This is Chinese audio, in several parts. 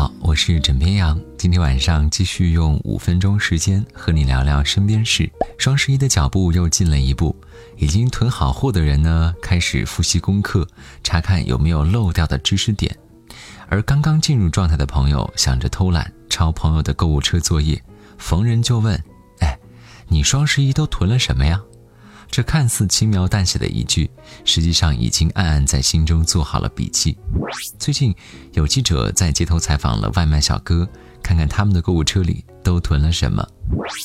好，我是枕边羊。今天晚上继续用五分钟时间和你聊聊身边事。双十一的脚步又进了一步，已经囤好货的人呢，开始复习功课，查看有没有漏掉的知识点；而刚刚进入状态的朋友，想着偷懒抄朋友的购物车作业，逢人就问：“哎，你双十一都囤了什么呀？”这看似轻描淡写的一句，实际上已经暗暗在心中做好了笔记。最近有记者在街头采访了外卖小哥，看看他们的购物车里都囤了什么。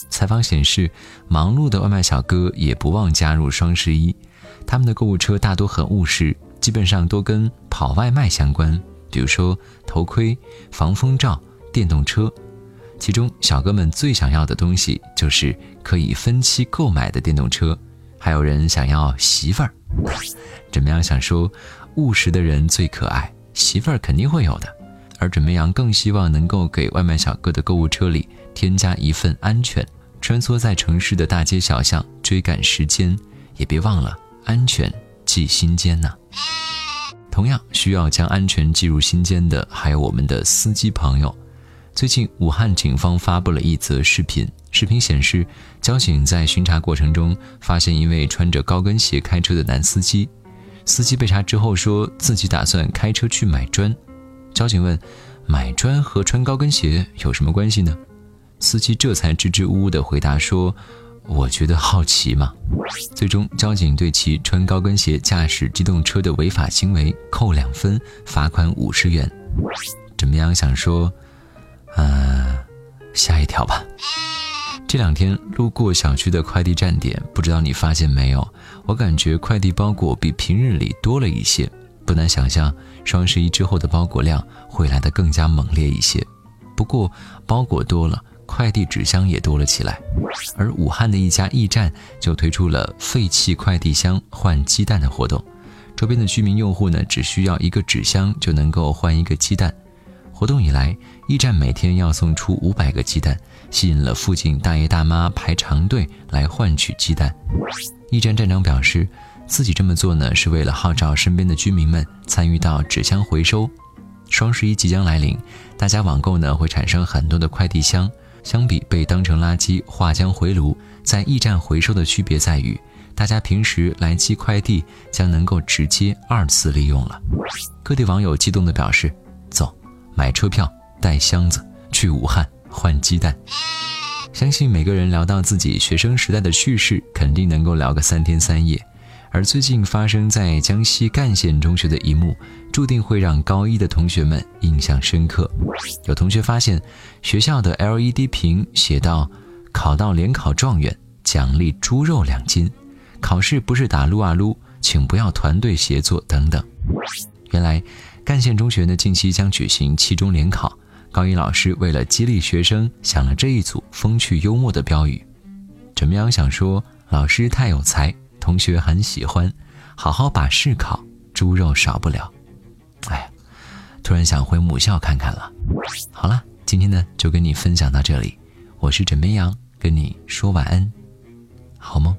采访显示，忙碌的外卖小哥也不忘加入双十一，他们的购物车大多很务实，基本上都跟跑外卖相关，比如说头盔、防风罩、电动车。其中小哥们最想要的东西就是可以分期购买的电动车。还有人想要媳妇儿，准备羊想说，务实的人最可爱，媳妇儿肯定会有的。而准备羊更希望能够给外卖小哥的购物车里添加一份安全。穿梭在城市的大街小巷，追赶时间，也别忘了安全记心间呢。同样需要将安全记入心间的，还有我们的司机朋友。最近，武汉警方发布了一则视频。视频显示，交警在巡查过程中发现一位穿着高跟鞋开车的男司机。司机被查之后说自己打算开车去买砖。交警问：“买砖和穿高跟鞋有什么关系呢？”司机这才支支吾吾地回答说：“我觉得好奇嘛。”最终，交警对其穿高跟鞋驾驶机动车的违法行为扣两分，罚款五十元。怎么样？想说？嗯，下一条吧。这两天路过小区的快递站点，不知道你发现没有？我感觉快递包裹比平日里多了一些，不难想象双十一之后的包裹量会来得更加猛烈一些。不过包裹多了，快递纸箱也多了起来。而武汉的一家驿站就推出了废弃快递箱换鸡蛋的活动，周边的居民用户呢，只需要一个纸箱就能够换一个鸡蛋。活动以来，驿站每天要送出五百个鸡蛋，吸引了附近大爷大妈排长队来换取鸡蛋。驿站站长表示，自己这么做呢，是为了号召身边的居民们参与到纸箱回收。双十一即将来临，大家网购呢会产生很多的快递箱，相比被当成垃圾化浆回炉，在驿站回收的区别在于，大家平时来寄快递将能够直接二次利用了。各地网友激动地表示。走买车票，带箱子去武汉换鸡蛋。相信每个人聊到自己学生时代的趣事，肯定能够聊个三天三夜。而最近发生在江西赣县中学的一幕，注定会让高一的同学们印象深刻。有同学发现，学校的 LED 屏写道：“考到联考状元，奖励猪肉两斤；考试不是打撸啊撸，请不要团队协作等等。”原来。赣县中学呢，近期将举行期中联考。高一老师为了激励学生，想了这一组风趣幽默的标语。怎么样？想说老师太有才，同学很喜欢，好好把试考，猪肉少不了。哎呀，突然想回母校看看了。好了，今天呢就跟你分享到这里。我是枕边羊，跟你说晚安，好梦。